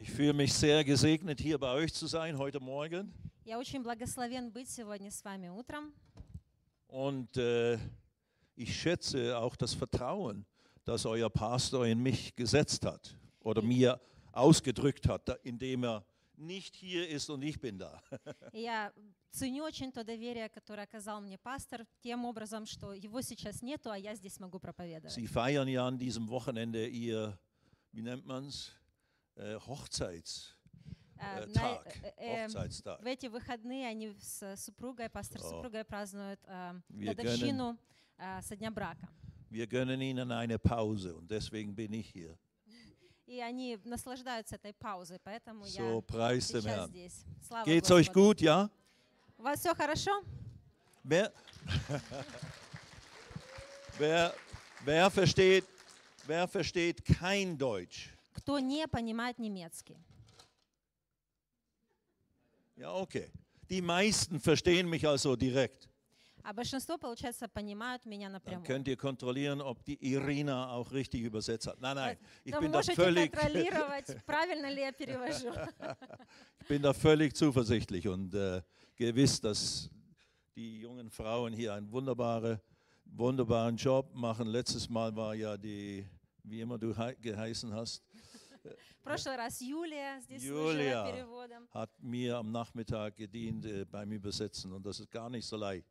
ich fühle mich sehr gesegnet, hier bei euch zu sein heute Morgen. Я очень благословен быть сегодня с вами утром. Und äh, ich schätze auch das Vertrauen, das euer Pastor in mich gesetzt hat oder mir ausgedrückt hat, da- indem er nicht hier ist und ich bin da. И я ценю очень то доверие, которое оказал мне пастор, тем образом, что его сейчас нету, а я здесь могу проповедовать. Sie feiern ja an diesem Wochenende ihr, wie nennt man es, äh, Hochzeits, Э, äh, на- Tag, э, э, Hochzeitstag. В эти выходные они с супругой, пастор с О. супругой празднуют э, Wir годовщину э, со дня брака. Wir gönnen ihnen eine Pause und deswegen bin ich hier. И они наслаждаются этой паузой, поэтому So, я preis dem сейчас Herrn. здесь. Слава Geht's euch Господу. gut, ja? У вас все хорошо? Wer, wer, wer, versteht, wer versteht kein Deutsch? Кто не понимает немецкий? Ja, okay. Die meisten verstehen mich also direkt. А большинство, получается, понимают меня Dann напрямую. könnt ihr kontrollieren, ob die Irina auch richtig übersetzt hat. Nein, nein, ich Вы bin da можете völlig, контролировать, правильно ли я перевожу. ich bin da völlig zuversichtlich und äh, gewiss, dass die jungen Frauen hier einen wunderbare, wunderbaren Job machen. Letztes Mal war ja die, wie immer du hei- geheißen hast, В прошлый раз Юлия здесь Юлия. служила переводом. hat mir am Nachmittag gedient äh, beim Übersetzen und das ist gar nicht so leicht.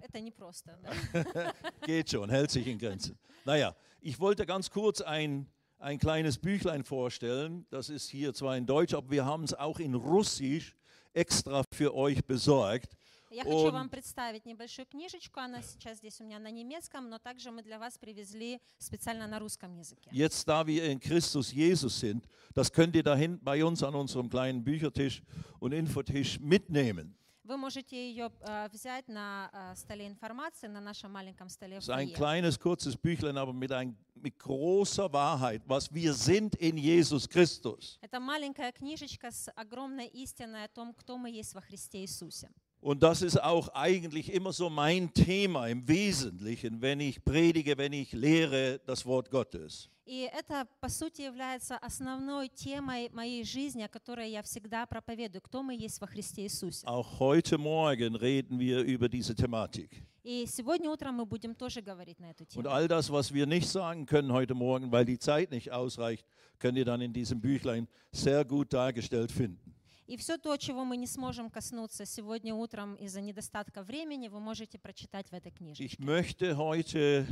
Это непросто. Да? Geht schon, hält sich in Grenzen. Naja, ich wollte ganz kurz ein, ein kleines Büchlein vorstellen. Das ist hier zwar in Deutsch, aber wir haben es auch in Russisch extra für euch besorgt. Я хочу Он- вам представить небольшую книжечку. Она сейчас здесь у меня на немецком, но также мы для вас привезли специально на русском языке. Jetzt, da wir in Christus Jesus sind, das könnt ihr da hinten bei uns an unserem kleinen Büchertisch und Infotisch mitnehmen. Вы можете ее э, взять на э, столе информации, на нашем маленьком столе Es ist ein kleines, kurzes Büchlein, aber mit, ein, mit großer Wahrheit, was wir sind in Jesus Christus. Это маленькая книжечка с огромной истиной о том, кто мы есть во Христе Иисусе. Und das ist auch eigentlich immer so mein Thema im Wesentlichen, wenn ich predige, wenn ich lehre das Wort Gottes. И это, по сути, является основной темой моей жизни, о которой я всегда проповедую, кто мы есть во Христе Иисусе. Auch heute Morgen reden wir über diese Thematik. И сегодня утром мы будем тоже говорить на эту Und тему. all das, was wir nicht sagen können heute Morgen, weil die Zeit nicht ausreicht, könnt ihr dann in diesem Büchlein sehr gut dargestellt finden. И все то, чего мы не сможем коснуться сегодня утром из-за недостатка времени, вы можете прочитать в этой книжке. Ich möchte heute,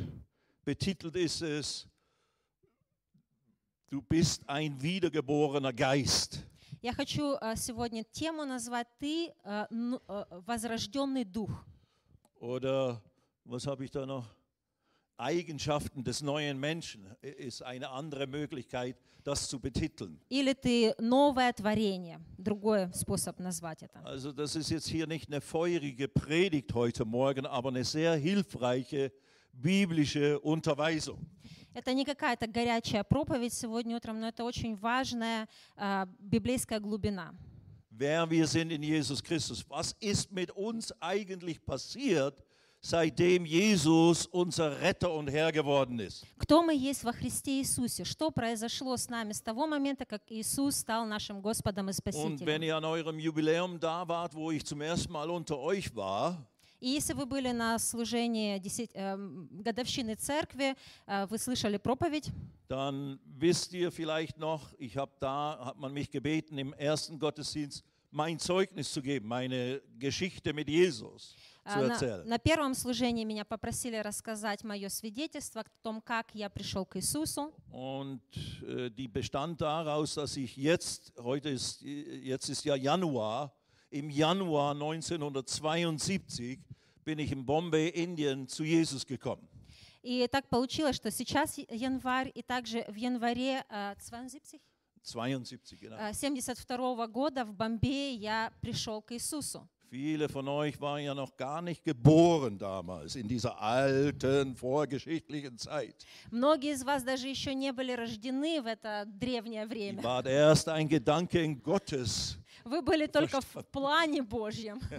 betitelt ist es, du bist ein wiedergeborener Geist. Я хочу э, сегодня тему назвать «Ты э, э, возрожденный дух». Oder was habe ich da noch? Eigenschaften des neuen Menschen ist eine andere Möglichkeit, das zu betiteln. Или «Ты новое творение». Другой способ назвать это. Also das ist jetzt hier nicht eine feurige Predigt heute Morgen, aber eine sehr hilfreiche biblische Unterweisung. Это не какая-то горячая проповедь сегодня утром, но это очень важная э, библейская глубина. Wer wir sind in Jesus Christus. Was ist mit uns eigentlich passiert, seitdem Jesus unser Retter und Herr geworden ist? Кто мы есть во Христе Иисусе? Что произошло с нами с того момента, как Иисус стал нашим Господом и Und wenn Спасителем? ihr an eurem Jubiläum da wart, wo ich zum ersten Mal unter euch war, И если вы были на служении десять- эм, годовщины церкви, э, вы слышали проповедь, dann wisst ihr vielleicht noch, ich habe da, hat man mich gebeten, im ersten Gottesdienst mein Zeugnis zu geben, meine Geschichte mit Jesus zu э, На, на первом служении меня попросили рассказать мое свидетельство о том, как я пришел к Иисусу. Und äh, die bestand daraus, dass ich jetzt, heute ist, äh, jetzt ist ja Januar, im Januar 1972 bin ich in Bombay, Indien, zu Jesus gekommen. И так получилось, что сейчас январь, и также в январе э, 72 72, genau. э, 72 года в Бомбее я пришел к Иисусу. Viele von euch waren ja noch gar nicht geboren damals, in dieser alten vorgeschichtlichen Zeit. Многие из вас даже еще не были рождены в это древнее Die время. war erst ein Gedanke in Gottes. Вы были только в плане Божьем.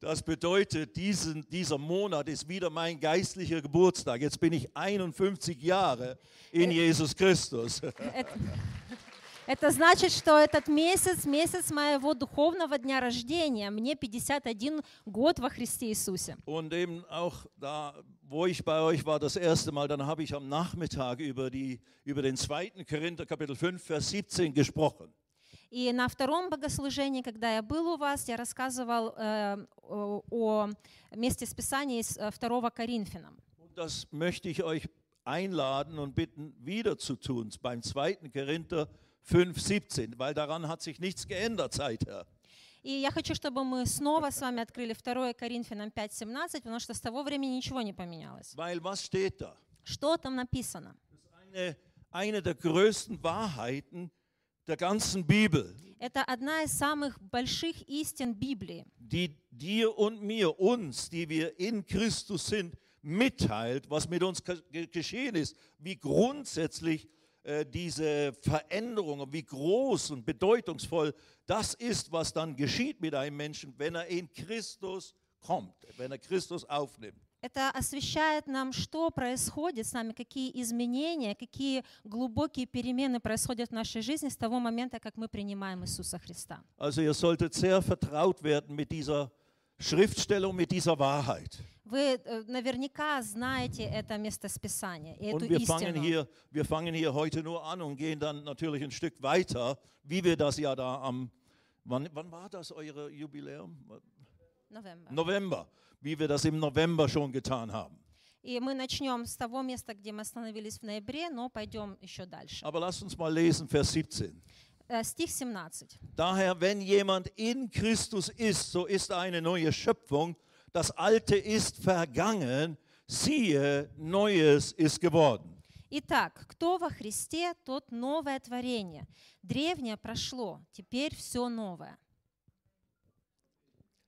Das bedeutet, diesen, dieser Monat ist wieder mein geistlicher Geburtstag. Jetzt bin ich 51 Jahre in Jesus Christus. Это, значит, что этот месяц, месяц моего духовного дня рождения. Мне 51 год во Христе Иисусе. Und eben auch da, wo ich bei euch war, das erste Mal, dann habe ich am Nachmittag über, die, über den 2. Korinther Kapitel 5, Vers 17 gesprochen. И на втором богослужении, когда я был у вас, я рассказывал э, о, о месте с Писания из э, 2 Коринфянам. Das möchte ich euch einladen und bitten, wieder zu tun, beim 2. Korinther 5, 17, weil daran hat sich nichts geändert seither. И я хочу, чтобы мы снова с вами открыли 2 Коринфянам 5.17, потому что с того времени ничего не поменялось. Weil was steht da? Что там написано? Eine, eine der größten Wahrheiten der ganzen Bibel, Это одна из самых больших истин Библии, die dir und mir, uns, die wir in Christus sind, mitteilt, was mit uns ge- geschehen ist, wie grundsätzlich äh, diese Veränderung und wie groß und bedeutungsvoll das ist, was dann geschieht mit einem Menschen, wenn er in Christus kommt, wenn er Christus aufnimmt. Это освещает нам, что происходит с нами, какие изменения, какие глубокие перемены происходят в нашей жизни с того момента, как мы принимаем Иисуса Христа. Also ihr solltet sehr vertraut werden mit dieser Schriftstellung, mit dieser Wahrheit. Вы э, наверняка знаете это местосписание и эту Und wir fangen, истину. hier, wir fangen hier heute nur an und gehen dann natürlich ein Stück weiter, wie wir das ja da am, wann, wann war das eure Jubiläum? November. November, wie wir das im November schon getan haben. И мы начнем с того места, где мы остановились в ноябре, но пойдем еще дальше. Aber lasst uns mal lesen, Vers 17. Э, Стих 17. Daher, wenn jemand in Christus ist, so ist er eine neue Schöpfung. Das Alte ist vergangen, siehe, Neues ist geworden. Итак, кто во Христе, тот новое творение. Древнее прошло, теперь все новое.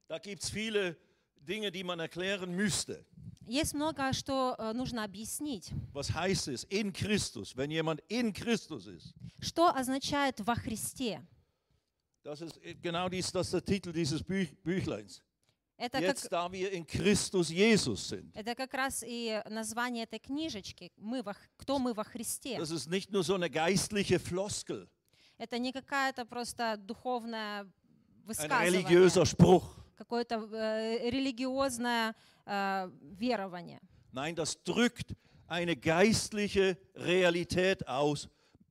Da gibt es viele Dinge, die man erklären müsste. Есть много, что э, нужно объяснить. Was heißt es in Christus, wenn jemand in Christus ist? Что означает во Христе? Das ist genau dies, das ist der Titel dieses Büch, Büchleins. Это как, Jetzt, da wir in Christus Jesus sind. это как раз и название этой книжечки. Мы во, Х- кто мы во Христе? Das ist nicht nur so eine geistliche Floskel, Это не какая-то просто духовная ein высказывание, religiöser Spruch. какое-то э, религиозное э, верование. Nein, das drückt eine geistliche Realität aus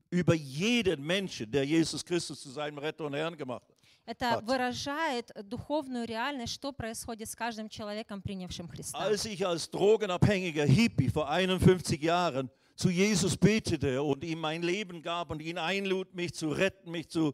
über jeden Menschen, der Jesus Christus zu seinem Retter und Herrn gemacht hat. Это Hat. выражает духовную реальность, что происходит с каждым человеком, принявшим Христа. Als ich als drogenabhängiger Hippie vor 51 Jahren zu Jesus betete und ihm mein Leben gab und ihn einlud, mich zu retten, mich zu, äh,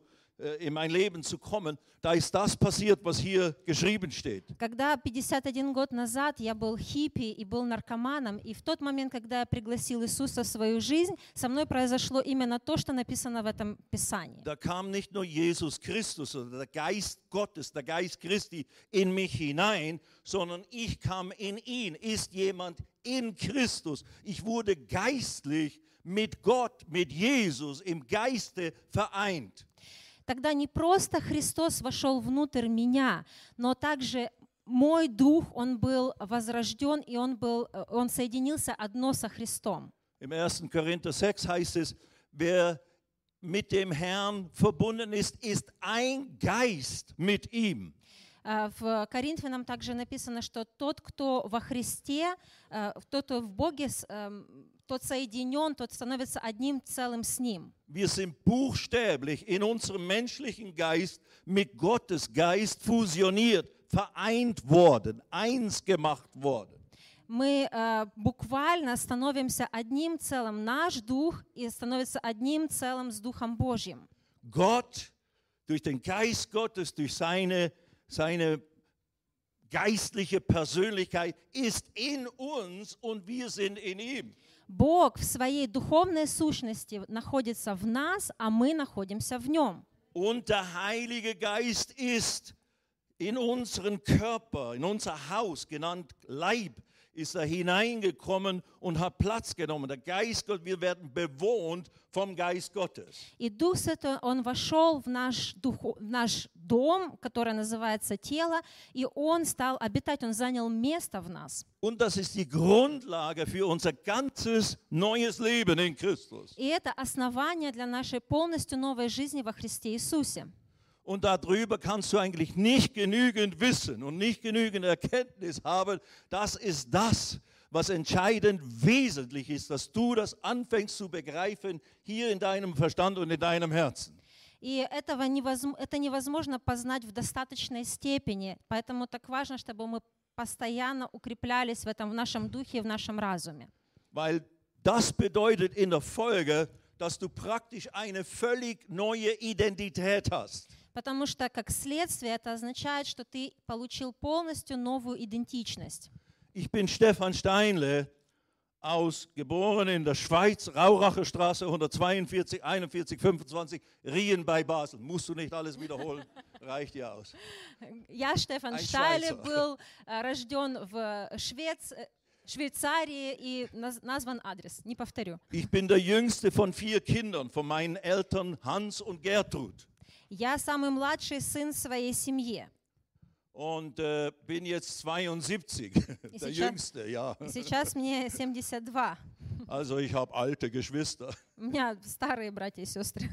in mein Leben zu kommen, da ist das passiert, was hier geschrieben steht. Когда 51 год назад я был хиппи и был наркоманом, и в тот момент, когда я пригласил Иисуса в свою жизнь, со мной произошло именно то, что написано в этом Писании. Da kam nicht nur Jesus Christus oder der Geist Gottes, der Geist Christi in mich hinein, sondern ich kam in ihn. Ist jemand in Christus? Ich wurde geistlich mit Gott, mit Jesus im Geiste vereint. Тогда не просто Христос вошел внутрь меня, но также мой дух, он был возрожден, и он, был, э, он соединился одно со Христом. Im 1. Korinther 6 heißt es, wer mit dem Herrn verbunden ist, ist ein Geist mit ihm. Э, В Коринфянам также написано, что тот, кто во Христе, э, тот, кто в Боге, эм, тот соединен, тот становится одним целым с Ним. Wir sind buchstäblich in unserem menschlichen Geist mit Gottes Geist fusioniert, vereint worden, eins gemacht worden. Мы э, буквально становимся одним целым, наш дух и становится одним целым с Духом Божьим. Gott, durch den Geist Gottes, durch seine, seine geistliche Persönlichkeit, ist in uns und wir sind in ihm. Бог в своей духовной сущности находится в нас, а мы находимся в Нем. Und der Heilige Geist ist in unseren Körper, in unser Haus, genannt Leib, ist da hineingekommen und hat Platz genommen. Der Geist Gott, wir werden bewohnt vom Geist Gottes. И Дух Святой, Он вошел в наш, духу- в наш дом, который называется тело, и Он стал обитать, Он занял место в нас. Und das ist die Grundlage für unser ganzes neues Leben in Christus. И это основание для нашей полностью новой жизни во Христе Иисусе. Und darüber kannst du eigentlich nicht genügend wissen und nicht genügend Erkenntnis haben. Das ist das, was entscheidend wesentlich ist, dass du das anfängst zu begreifen hier in deinem Verstand und in deinem Herzen. И этого невозм- это невозможно познать в достаточной степени. Поэтому так важно, чтобы мы постоянно укреплялись в этом, в нашем духе, в нашем разуме. Weil das bedeutet in der Folge, dass du praktisch eine völlig neue Identität hast. Потому что, как следствие, это означает, что ты получил полностью новую идентичность. Ich bin Stefan Steinle, aus, geboren in der Schweiz, Rauracher Straße 142, 41, 25, Rien bei Basel. Musst du nicht alles wiederholen, reicht ja aus. Я, Штефан Ein Штайле, Schweizer. был э, рожден в Швец... э, Швейцарии и наз- назван адрес, не повторю. Ich bin der jüngste von vier Kindern, von meinen Eltern Hans und Gertrud. Я самый младший сын своей семье. Und äh, bin jetzt 72, der sicher- jüngste, ja. Сейчас мне 72. Also ich habe alte Geschwister. У меня старые братья и сестры.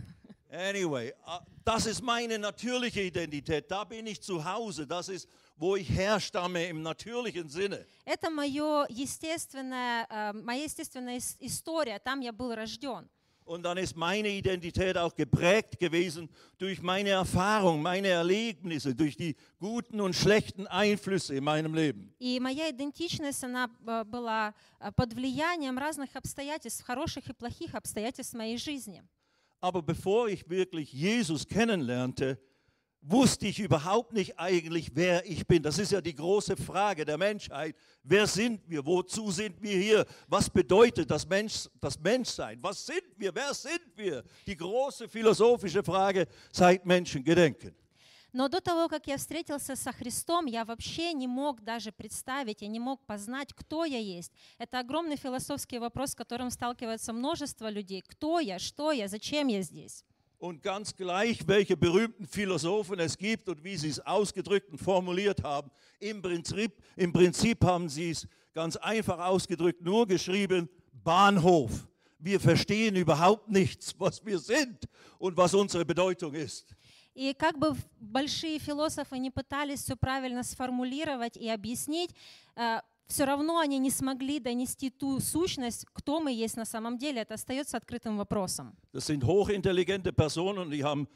Anyway, äh, das ist meine natürliche Identität. Da bin ich zu Hause. Das ist, wo ich herstamme im natürlichen Sinne. Это моё естественное, э, моя естественная ис- история. Там я был рожден. Und dann ist meine Identität auch geprägt gewesen durch meine Erfahrung, meine Erlebnisse, durch die guten und schlechten Einflüsse in meinem Leben. И моя идентичность, она э, была э, под влиянием разных обстоятельств, хороших и плохих обстоятельств моей жизни. Aber bevor ich wirklich Jesus kennenlernte, wusste ich überhaupt nicht eigentlich, wer ich bin. Das ist ja die große Frage der Menschheit. Wer sind wir? Wozu sind wir hier? Was bedeutet das, Mensch, das Menschsein? Was sind wir? Wer sind wir? Die große philosophische Frage seit Menschengedenken. Но до того, как я встретился со Христом, я вообще не мог даже представить, я не мог познать, кто я есть. Это огромный философский вопрос, с которым сталкивается множество людей. Кто я, что я, зачем я здесь? Und ganz gleich, welche berühmten Philosophen es gibt und wie sie es ausgedrückt und formuliert haben, im Prinzip, im Prinzip haben sie es ganz einfach ausgedrückt, nur geschrieben, Bahnhof. Wir verstehen überhaupt nichts, was wir sind und was unsere Bedeutung ist. И как бы в- большие философы не пытались все правильно сформулировать и объяснить, все равно они не смогли донести ту сущность, кто мы есть на самом деле. Это остается открытым вопросом. Das sind hochintelligente Personen, die haben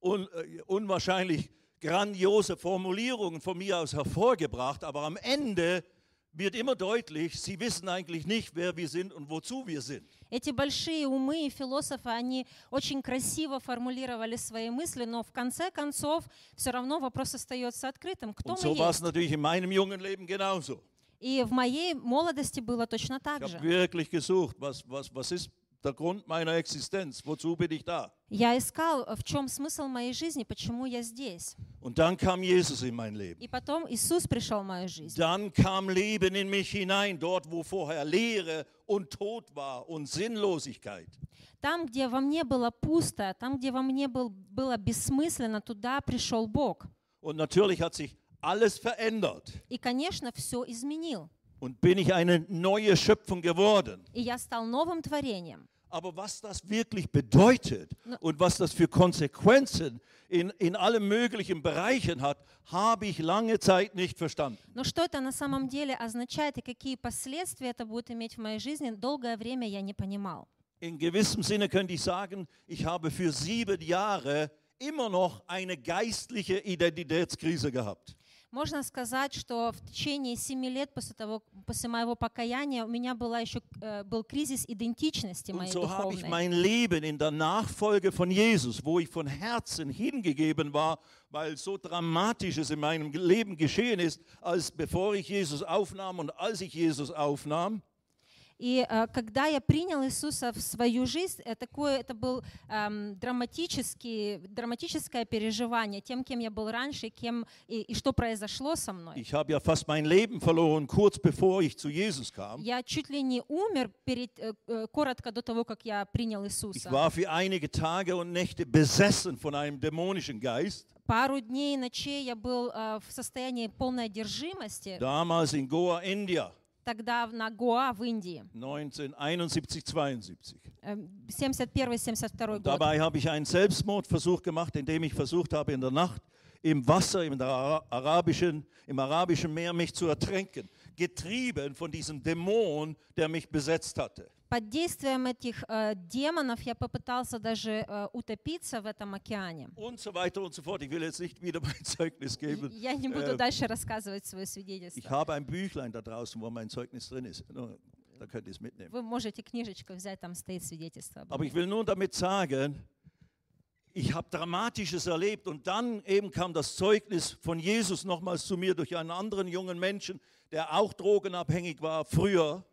un, äh, unwahrscheinlich grandiose Formulierungen von mir aus hervorgebracht, aber am Ende wird immer deutlich, sie wissen eigentlich nicht, wer wir sind und wozu wir sind. Эти большие умы и философы, они очень красиво формулировали свои мысли, но в конце концов все равно вопрос остается открытым. Кто Und мы so war es есть? natürlich in meinem jungen Leben genauso. И в моей молодости было точно так же. Я искал, в чем смысл моей жизни, почему я здесь. Und dann kam Jesus in mein Leben. И потом Иисус пришел в мою жизнь. Dann kam Leben in mich hinein, dort wo vorher Leere und Tod war und Sinnlosigkeit. Там, где во мне было пусто, там, где во мне был, было бессмысленно, туда пришел Бог. Und natürlich hat sich alles verändert. И, конечно, все изменил. Und bin ich eine neue Schöpfung geworden. И я стал новым творением. Aber was das wirklich bedeutet Na- und was das für Konsequenzen in, in allen möglichen Bereichen hat, habe ich lange Zeit nicht verstanden. Но что это на самом деле означает и какие последствия это будет иметь в моей жизни, долгое время я не понимал. In gewissem Sinne könnte ich sagen, ich habe für sieben Jahre immer noch eine geistliche Identitätskrise gehabt. Можно сказать, что в течение семи лет после, того, после моего покаяния у меня была еще, э, был кризис идентичности Und моей so habe ich духовной. mein Leben in der Nachfolge von Jesus, wo ich von Herzen hingegeben war, weil so Dramatisches in meinem Leben geschehen ist, als bevor ich Jesus aufnahm und als ich Jesus aufnahm, И э, когда я принял Иисуса в свою жизнь, э, такое, это был эм, драматический, драматическое переживание тем, кем я был раньше, кем, и, и что произошло со мной. Ich habe ja fast mein Leben verloren, kurz bevor ich zu Jesus kam. Я чуть ли не умер перед, э, э, коротко до того, как я принял Ich Иисуса. war für einige Tage und Nächte besessen von einem dämonischen Geist. Пару дней и ночей я был э, в состоянии полной одержимости. Damals in Goa, India, Тогда в- на Гоа в Индии. 1971, 72. Эм, 71-72 год. Dabei habe ich einen Selbstmordversuch gemacht, indem ich versucht habe, in der Nacht im Wasser, im Ara- arabischen, im arabischen Meer mich zu ertränken, getrieben von diesem Dämon, der mich besetzt hatte. Под действием этих э, демонов я попытался даже э, утопиться в этом океане. Und so weiter und so fort. Ich will jetzt nicht wieder mein Zeugnis geben. Я не буду Äh, дальше рассказывать свое Ich свидетельство. habe ein Büchlein da draußen, wo mein Zeugnis drin ist. Nur, Da könnt ihr es mitnehmen. Вы можете книжечку взять, там стоит свидетельство. обо Aber мне. ich will nur damit sagen, ich habe Dramatisches erlebt und dann eben kam das Zeugnis von Jesus nochmals zu mir durch einen anderen jungen Menschen, der auch drogenabhängig war früher.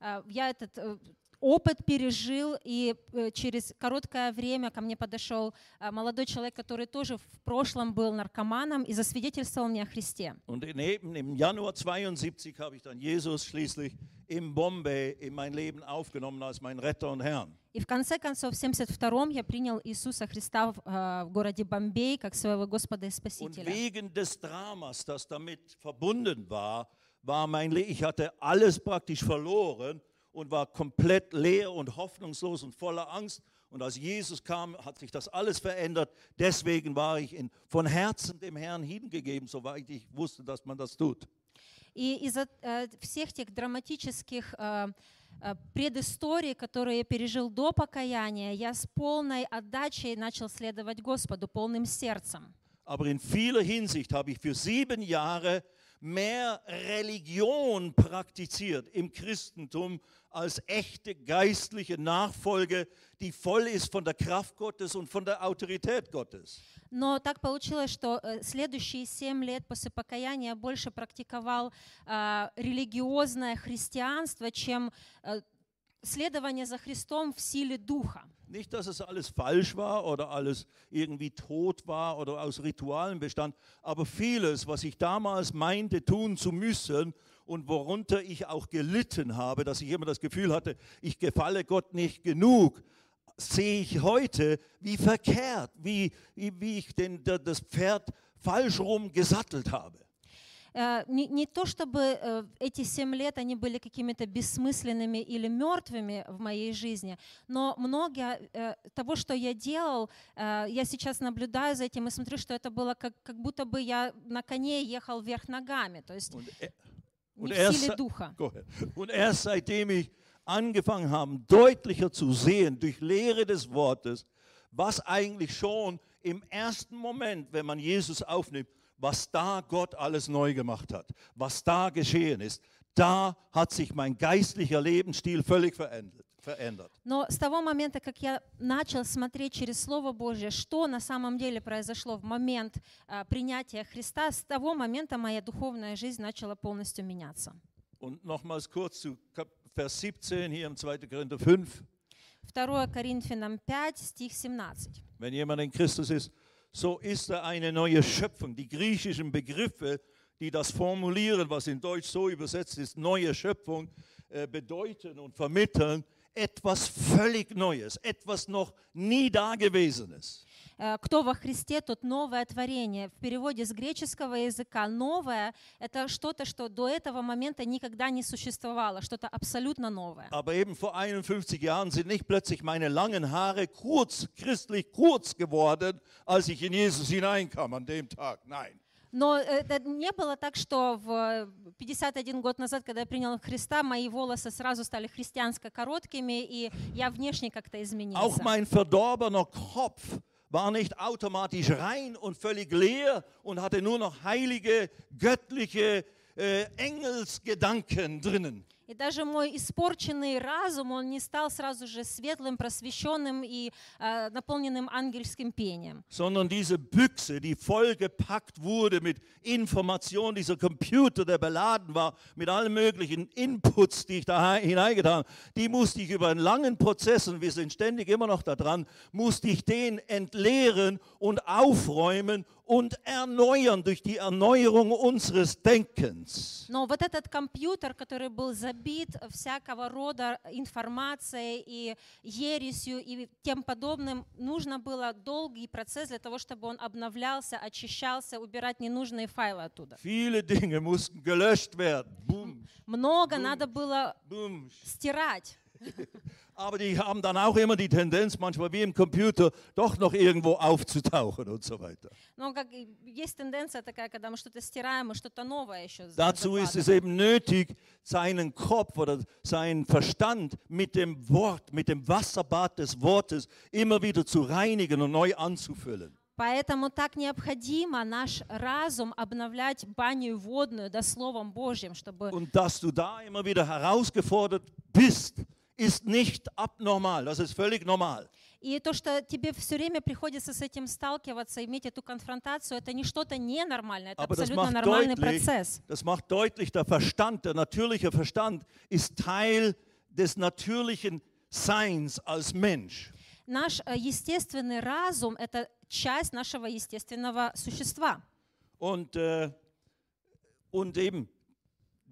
А, Я этот э, опыт пережил, и э, через короткое время ко мне подошел молодой человек, который тоже в прошлом был наркоманом и засвидетельствовал мне о Христе. Und in- eben im Januar 72 habe ich dann Jesus schließlich in Bombay in mein Leben aufgenommen als mein Retter und Herrn. И в конце концов, в 72-м я принял Иисуса Христа в, в городе Бомбей как своего Господа и Und Спасителя. wegen des Dramas, das damit verbunden war, war mein Leben, ich hatte alles praktisch verloren und war komplett leer und hoffnungslos und voller Angst. Und als Jesus kam, hat sich das alles verändert. Deswegen war ich in, von Herzen dem Herrn hingegeben, soweit ich wusste, dass man das tut. И из-за э, всех тех драматических э, э, предысторий, которые я пережил до покаяния, я с полной отдачей начал следовать Господу, полным сердцем. Aber in vieler Hinsicht habe ich für sieben Jahre mehr Religion praktiziert im Christentum als echte geistliche Nachfolge, die voll ist von der Kraft Gottes und von der Autorität Gottes. Но так получилось, что э, следующие семь лет после покаяния я больше практиковал э, религиозное христианство, чем э, следование за Христом в силе Духа. Nicht, dass es alles falsch war oder alles irgendwie tot war oder aus Ritualen bestand, aber vieles, was ich damals meinte tun zu müssen und worunter ich auch gelitten habe, dass ich immer das Gefühl hatte, ich gefalle Gott nicht genug, sehe ich heute wie verkehrt, wie, wie, ich den, das Pferd falsch rum gesattelt habe. Э, Не, не то чтобы э, эти семь лет они были какими-то бессмысленными или мертвыми в моей жизни, но многое э, того, что я делал, я сейчас наблюдаю за этим и смотрю, что это было как, как будто бы я на коне ехал вверх ногами, то есть Und, не в erst, силе духа. Und erst seitdem ich angefangen habe, deutlicher zu sehen durch Lehre des Wortes, was eigentlich schon im ersten Moment, wenn man Jesus aufnimmt, was da Gott alles neu gemacht hat, was da geschehen ist, da hat sich mein geistlicher Lebensstil völlig verändert. verändert. Но с того момента, как я начал смотреть через Слово Божье, что на самом деле произошло в момент э, принятия Христа, с того момента моя духовная жизнь начала полностью меняться. Und nochmals kurz zu Kap- Vers 17 hier im 2. Korinther 5. 2 Коринфянам 5, стих 17. Wenn jemand in Christus ist, so ist er eine neue Schöpfung. Die griechischen Begriffe, die das formulieren, was in Deutsch so übersetzt ist, neue Schöpfung, äh, bedeuten und vermitteln etwas völlig Neues, etwas noch nie Dagewesenes. Э, Кто во Христе, тот новое творение. В переводе с греческого языка новое – это что-то, что до этого момента никогда не существовало, что-то абсолютно новое. Aber eben vor 51 Jahren sind nicht plötzlich meine langen Haare kurz, christlich kurz geworden, als ich in Jesus hineinkam an dem Tag. Nein. Но это не было так, что в 51 год назад, когда я принял Христа, мои волосы сразу стали христианско короткими, и я внешне как-то Auch изменился. mein verdorbener Kopf war nicht automatisch rein und völlig leer und hatte nur noch heilige, göttliche äh, Engelsgedanken drinnen. И даже мой испорченный разум, он не стал сразу же светлым, просвещенным и э, наполненным ангельским пением. sondern diese Büchse, die vollgepackt wurde mit Informationen, dieser Computer, der beladen war mit allen möglichen Inputs, die ich da hi- hineingetan habe, die musste ich über einen langen Prozess, und wir sind ständig immer noch da dran, musste ich den entleeren und aufräumen und erneuern durch die Erneuerung unseres Denkens. Но вот этот компьютер, который был забит всякого рода информацией и ересью и тем подобным, нужно было долгий процесс для того, чтобы он обновлялся, очищался, убирать ненужные файлы оттуда. Viele Dinge mussten gelöscht werden. Boom, Много надо было boom. стирать. Aber die haben dann auch immer die Tendenz, manchmal wie im Computer, doch noch irgendwo aufzutauchen und so weiter. Но как и есть тенденция такая, когда мы что-то стираем, мы что-то новое еще Dazu ist es закладываем. eben nötig, seinen Kopf oder seinen Verstand mit dem Wort, mit dem Wasserbad des Wortes immer wieder zu reinigen und neu anzufüllen. Поэтому так необходимо наш разум обновлять баню водную, да, Словом Божьим, чтобы Und dass du da immer wieder herausgefordert bist, ist nicht abnormal, das ist völlig normal. И то, что тебе все время приходится с этим сталкиваться, иметь эту конфронтацию, это не что-то ненормальное, это Aber абсолютно нормальный deutlich, процесс. das macht deutlich, der Verstand, der natürliche Verstand ist Teil des natürlichen Seins als Mensch. Наш э, естественный разум — это часть нашего естественного существа. Und, äh, und eben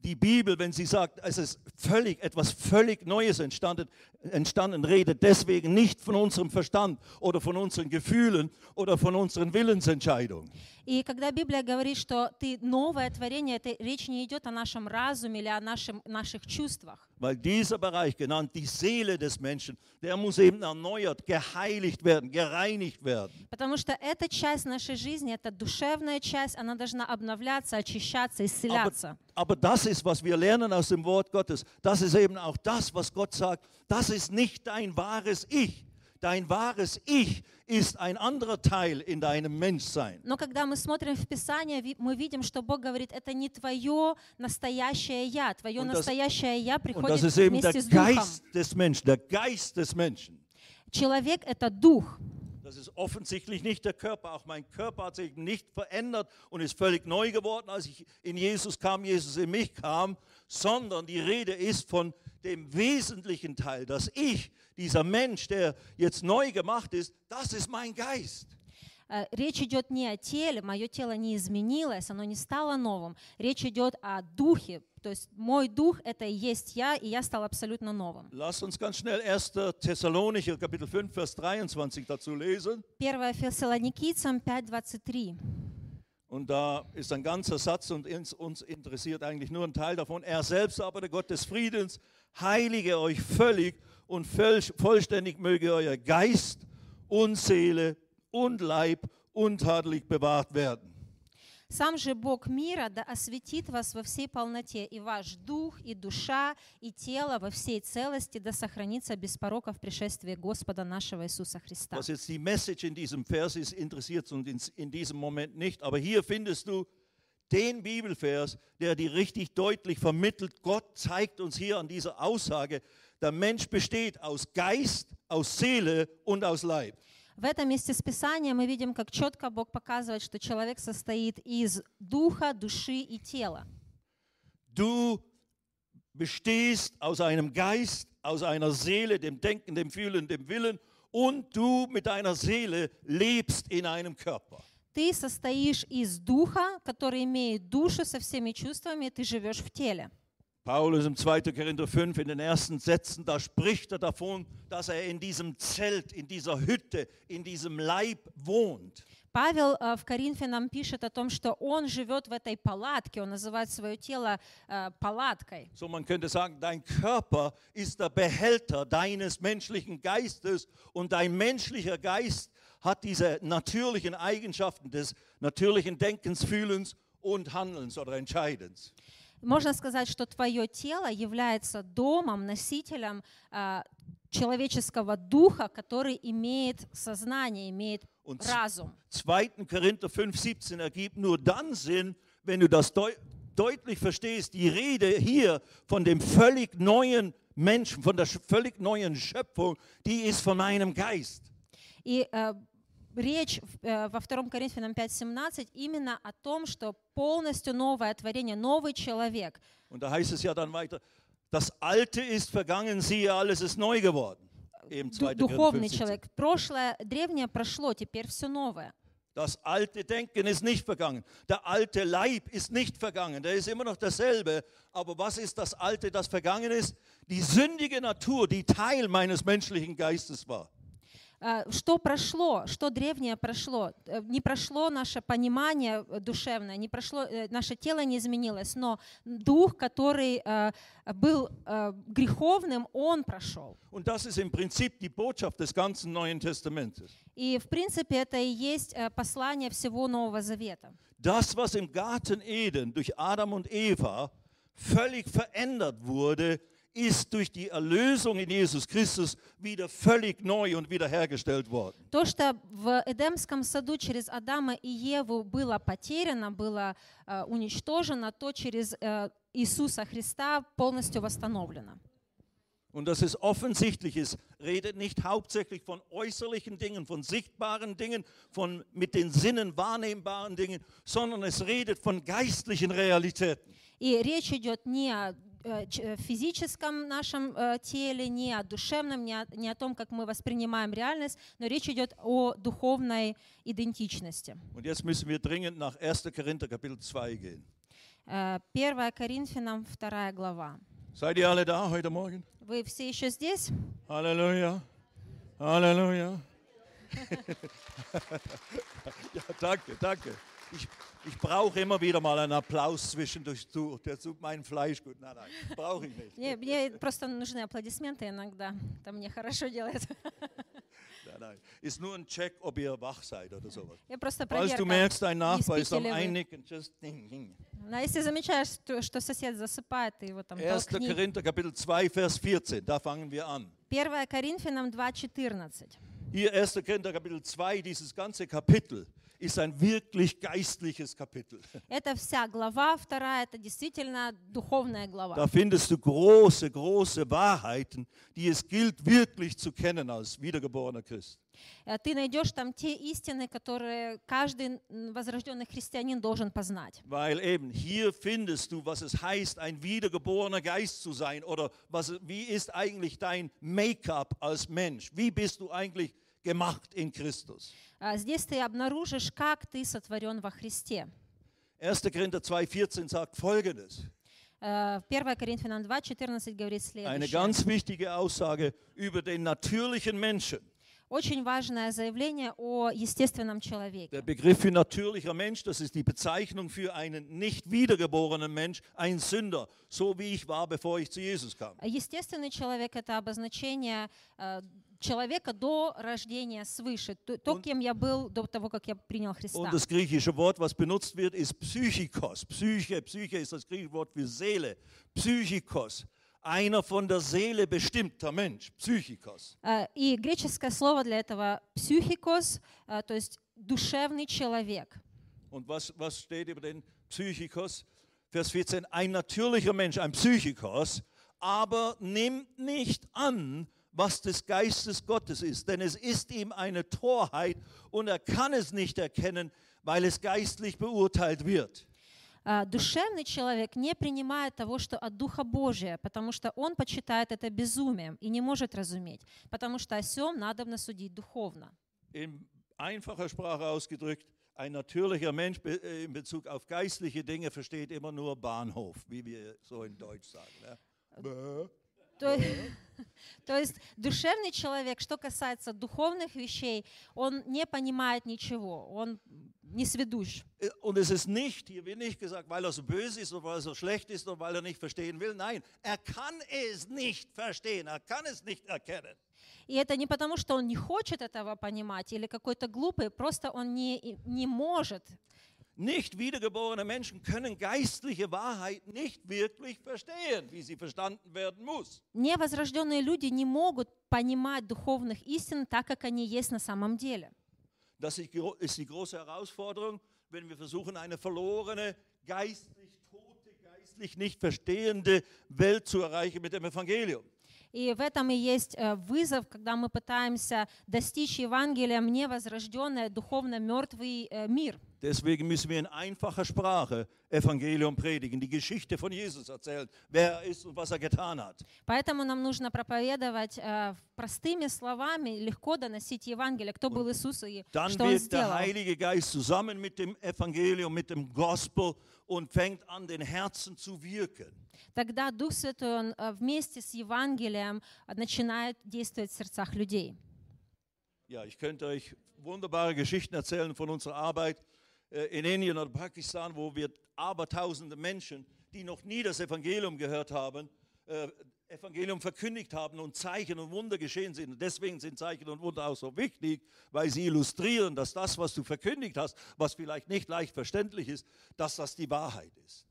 die Bibel, wenn sie sagt, es ist völlig etwas völlig Neues entstanden, entstanden, redet deswegen nicht von unserem Verstand oder von unseren Gefühlen oder von unseren Willensentscheidungen. И когда Библия говорит, что ты новое творение, это речь не идет о нашем разуме или о нашем, наших чувствах. Weil dieser Bereich, genannt die Seele des Menschen, der muss eben erneuert, geheiligt werden, gereinigt werden. Потому что эта часть нашей жизни, эта душевная часть, она должна обновляться, очищаться, Aber, исцеляться. aber das ist, was wir lernen aus dem Wort Gottes. Das ist eben auch das, was Gott sagt. Das ist nicht dein wahres Ich. Dein wahres Ich ist ein anderer Teil in deinem Menschsein. Но когда мы смотрим в Писание, ви- мы видим, что Бог говорит, это не твое настоящее я. Твое Und das- настоящее я Und приходит das ist eben der вместе с Духом. Geist des Menschen, der Geist des Menschen. Человек — это Дух. Das ist offensichtlich nicht der Körper. Auch mein Körper hat sich eben nicht verändert und ist völlig neu geworden, als ich in Jesus kam, Jesus in mich kam, sondern die Rede ist von dem wesentlichen Teil, dass ich, dieser Mensch, der jetzt neu gemacht ist, das ist mein Geist. Э, Речь идет не о теле, мое тело не изменилось, оно не стало новым. Речь идет о духе. То есть мой дух — это и есть я, и я стал абсолютно новым. Lass uns ganz schnell 1. Thessalonicher Kapitel 5, Vers 23 dazu lesen. 1 Фессалоникийцам 5.23. Und da ist ein ganzer Satz und uns, interessiert eigentlich nur ein Teil davon. Er selbst aber, der Gott des Friedens, heilige euch völlig und voll, vollständig möge euer Geist und Seele und Leib untadelig bewahrt werden. «Сам же Бог мира да осветит вас во всей полноте, и ваш дух, и душа, и тело во всей целости да сохранится без порока в пришествии Господа нашего Иисуса Христа». Was jetzt die Message in diesem Vers ist, interessiert uns in, in diesem Moment nicht. Aber hier findest du den Bibelvers, der dir richtig deutlich vermittelt. Gott zeigt uns hier an dieser Aussage, der Mensch besteht aus Geist, aus Seele und aus Leib. В этом месте с Писания мы видим, как четко Бог показывает, что человек состоит из духа, души и тела. Du bestehst aus einem Geist, aus einer Seele, dem Denken, dem Fühlen, dem Willen und du mit deiner Seele lebst in einem Körper. Ты состоишь из духа, который имеет душу со всеми чувствами, и ты живешь в теле. Paulus im 2. Korinther 5 in den ersten Sätzen, da spricht er davon, dass er in diesem Zelt, in dieser Hütte, in diesem Leib wohnt. Павел э, в Коринфянам пишет о том, что он живет в этой палатке, он называет свое тело э, палаткой. So man könnte sagen, dein Körper ist der Behälter deines menschlichen Geistes und dein menschlicher Geist hat diese natürlichen Eigenschaften des natürlichen Denkens, Fühlens und Handelns oder Entscheidens. Можно сказать, что твое тело является домом, носителем э, человеческого духа, который имеет сознание, имеет Und разум. 2. Korinther 5, 17 ergibt nur dann Sinn, wenn du das, Deu deutlich verstehst, die Rede hier von dem völlig neuen Menschen, von der völlig neuen Schöpfung, die ist von meinem Geist. И э, речь в- э, во 2 Коринфянам 5.17 именно о том, что полностью новое творение, новый человек. Und da heißt es ja dann weiter, das Alte ist vergangen, siehe, alles ist neu geworden. Eben Ду- 2. духовный 15. человек. Прошлое, древнее прошло, теперь все новое. Das alte Denken ist nicht vergangen. Der alte Leib ist nicht vergangen. Der ist immer noch dasselbe. Aber was ist das Alte, das vergangen ist? Die sündige Natur, die Teil meines menschlichen Geistes war. Э, Что прошло, что древнее прошло? Э, Не прошло наше понимание э, душевное, не прошло, наше тело не изменилось, но дух, который был греховным, он прошел. Und das ist im Prinzip die Botschaft des ganzen Neuen Testamentes. И, в принципе, это и есть послание всего Нового Завета. Das, was im Garten Eden durch Adam und Eva völlig verändert wurde, ist durch die Erlösung in Jesus Christus wieder völlig neu und wiederhergestellt worden. То, что в Эдемском саду через Адама и Еву было потеряно, было э, уничтожено, то через э, Иисуса Христа полностью восстановлено. Und dass es offensichtlich ist, redet nicht hauptsächlich von äußerlichen Dingen, von sichtbaren Dingen, von mit den Sinnen wahrnehmbaren Dingen, sondern es redet von geistlichen Realitäten. И речь идет не о э, ч- э, физическом нашем э, теле, не о душевном, не о, не о том, как мы воспринимаем реальность, но речь идет о духовной идентичности. Und jetzt müssen wir dringend nach 1. Korinther Kapitel 2 gehen. Э, 1 Коринфянам 2 глава. Seid ihr alle da heute Morgen? Вы все еще здесь? Ja, danke, danke. Ich, ich brauche immer wieder mal einen Applaus zwischendurch. zu. Der tut mein Fleisch gut. Nein, nein, brauche ich nicht. Мне, мне просто нужны аплодисменты иногда. Это мне хорошо делает. Nein, nein. Ist nur ein Check, ob ihr wach seid oder sowas. Я просто Falls du проверка. merkst, dein Nachbar ist am спите ли вы? Einnicken, just ding, ding. Но если замечаешь, что, что сосед засыпает, ты его там 1. толкни. Korinther Kapitel 2, Vers 14, da fangen wir an. 1 Коринфянам 2.14. Hier 1. Korinther Kapitel 2, dieses ganze Kapitel ist ein wirklich geistliches Kapitel. Это вся глава вторая, это действительно духовная глава. Da findest du große, große Wahrheiten, die es gilt wirklich zu kennen als wiedergeborener Christ. Э, Ты найдешь там те истины, которые каждый м, возрожденный христианин должен познать. Weil eben hier findest du, was es heißt, ein wiedergeborener Geist zu sein oder was, wie ist eigentlich dein Make-up als Mensch? Wie bist du eigentlich gemacht in Christus? А Здесь ты обнаружишь, как ты сотворен во Христе. 1. Korinther 2,14 sagt folgendes. Э, 1 Коринфянам 2.14 говорит Eine следующее. ganz wichtige Aussage über den natürlichen Menschen. Очень важное заявление о естественном Der человеке. Begriff für natürlicher Mensch, das ist die Bezeichnung für einen nicht wiedergeborenen Mensch, ein Sünder, so wie ich war, bevor ich zu Jesus kam. Естественный человек – это обозначение э, человека до рождения свыше, то, то, Und- кем я был до того, как я принял Христа. Und das griechische Wort, was benutzt wird, ist Psychikos. Psyche, Psyche ist das griechische Wort für Seele. Psychikos. Einer von der Seele bestimmter Mensch. Psychikos. Э, И греческое слово для этого «псюхикос», э, то есть душевный человек. Und was, was steht über den Psychikos? Vers 14, ein natürlicher Mensch, ein Psychikos, aber nimmt nicht an, was des Geistes Gottes ist, denn es ist ihm eine Torheit und er kann es nicht erkennen, weil es geistlich beurteilt wird. Э, Душевный человек не принимает того, что от Духа Божия, потому что он почитает это безумием и не может разуметь, потому что о сем надо судить духовно. In einfacher Sprache ausgedrückt, ein natürlicher Mensch be- äh, in Bezug auf geistliche Dinge versteht immer nur Bahnhof, wie wir so in Deutsch sagen. Ne? То, то есть душевный человек, что касается духовных вещей, он не понимает ничего, он не сведущ. Äh, Und es ist nicht, hier wird nicht gesagt, weil er so böse ist oder weil er so schlecht ist oder weil er nicht verstehen will. Nein, er kann es nicht verstehen, er kann es nicht erkennen. И это не потому, что он не хочет этого понимать или какой-то глупый, просто он не, не может. Nicht wiedergeborene Menschen können geistliche Wahrheit nicht wirklich verstehen, wie sie verstanden werden muss. Невозрожденные люди не могут понимать духовных истин так, как они есть на самом деле. Das ist gro- ist die große Herausforderung, wenn wir versuchen, eine verlorene, geistlich tote geistlich nicht verstehende Welt zu erreichen mit dem Evangelium. И в этом и есть э, вызов, когда мы пытаемся достичь Евангелием невозрожденный, духовно мертвый э, мир. Deswegen müssen wir in einfacher Sprache Evangelium predigen, die Geschichte von Jesus erzählen, wer er ist und was er getan hat. Поэтому нам нужно проповедовать э, простыми словами, легко доносить Евангелие, кто был Иисус и Dann что Он wird der сделал. Heilige Geist zusammen mit dem Evangelium, mit dem Gospel und fängt an, den Herzen zu wirken. Тогда Дух Святой, Он э, вместе с Евангелием э, начинает действовать в сердцах людей. Ja, ich könnte euch wunderbare Geschichten erzählen von unserer Arbeit äh, in Indien oder Pakistan, wo wir abertausende Menschen, die noch nie das Evangelium gehört haben, äh, Evangelium verkündigt haben und Zeichen und Wunder geschehen sind. Und deswegen sind Zeichen und Wunder auch so wichtig, weil sie illustrieren, dass das, was du verkündigt hast, was vielleicht nicht leicht verständlich ist, dass das die Wahrheit ist.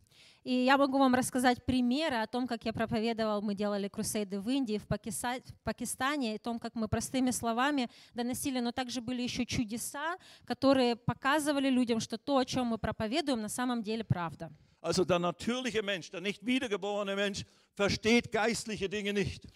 И я могу вам рассказать примеры о том, как я проповедовал, мы делали крусейды в Индии, в, Пакиса- в Пакистане, о том, как мы простыми словами доносили, но также были еще чудеса, которые показывали людям, что то, о чем мы проповедуем, на самом деле правда. Also der natürliche Mensch, der nicht wiedergeborene Mensch, versteht geistliche Dinge nicht.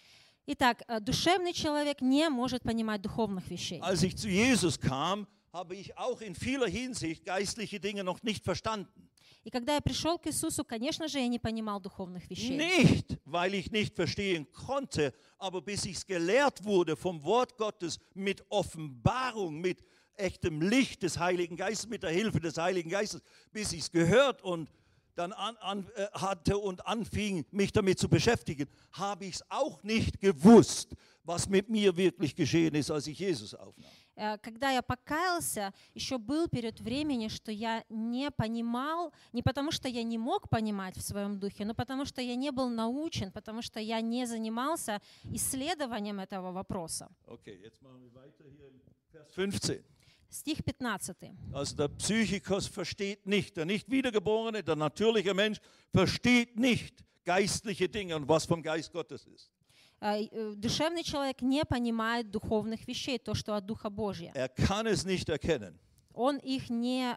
Итак, э, душевный человек не может понимать духовных вещей. Als ich zu Jesus kam, habe ich auch in vieler Hinsicht geistliche Dinge noch nicht verstanden. И когда я пришел к Иисусу, конечно же, я не понимал духовных вещей. Nicht, weil ich nicht verstehen konnte, aber bis ich es gelehrt wurde vom Wort Gottes mit Offenbarung, mit echtem Licht des Heiligen Geistes, mit der Hilfe des Heiligen Geistes, bis ich es gehört und dann an, an, äh, hatte und anfing, mich damit zu beschäftigen, habe ich es auch nicht gewusst, was mit mir wirklich geschehen ist, als ich Jesus aufnahm. Э, Когда я покаялся, еще был период времени, что я не понимал, не потому что я не мог понимать в своем духе, но потому что я не был научен, потому что я не занимался исследованием этого вопроса. Okay, jetzt machen wir weiter hier in Vers 15. Стих 15. Also der Psychikus versteht nicht, der nicht wiedergeborene, der natürliche Mensch versteht nicht geistliche Dinge und was vom Geist Gottes ist. Э, э, Душевный человек не понимает духовных вещей, то, что от Духа Божьего. Er kann es nicht erkennen. Он их не,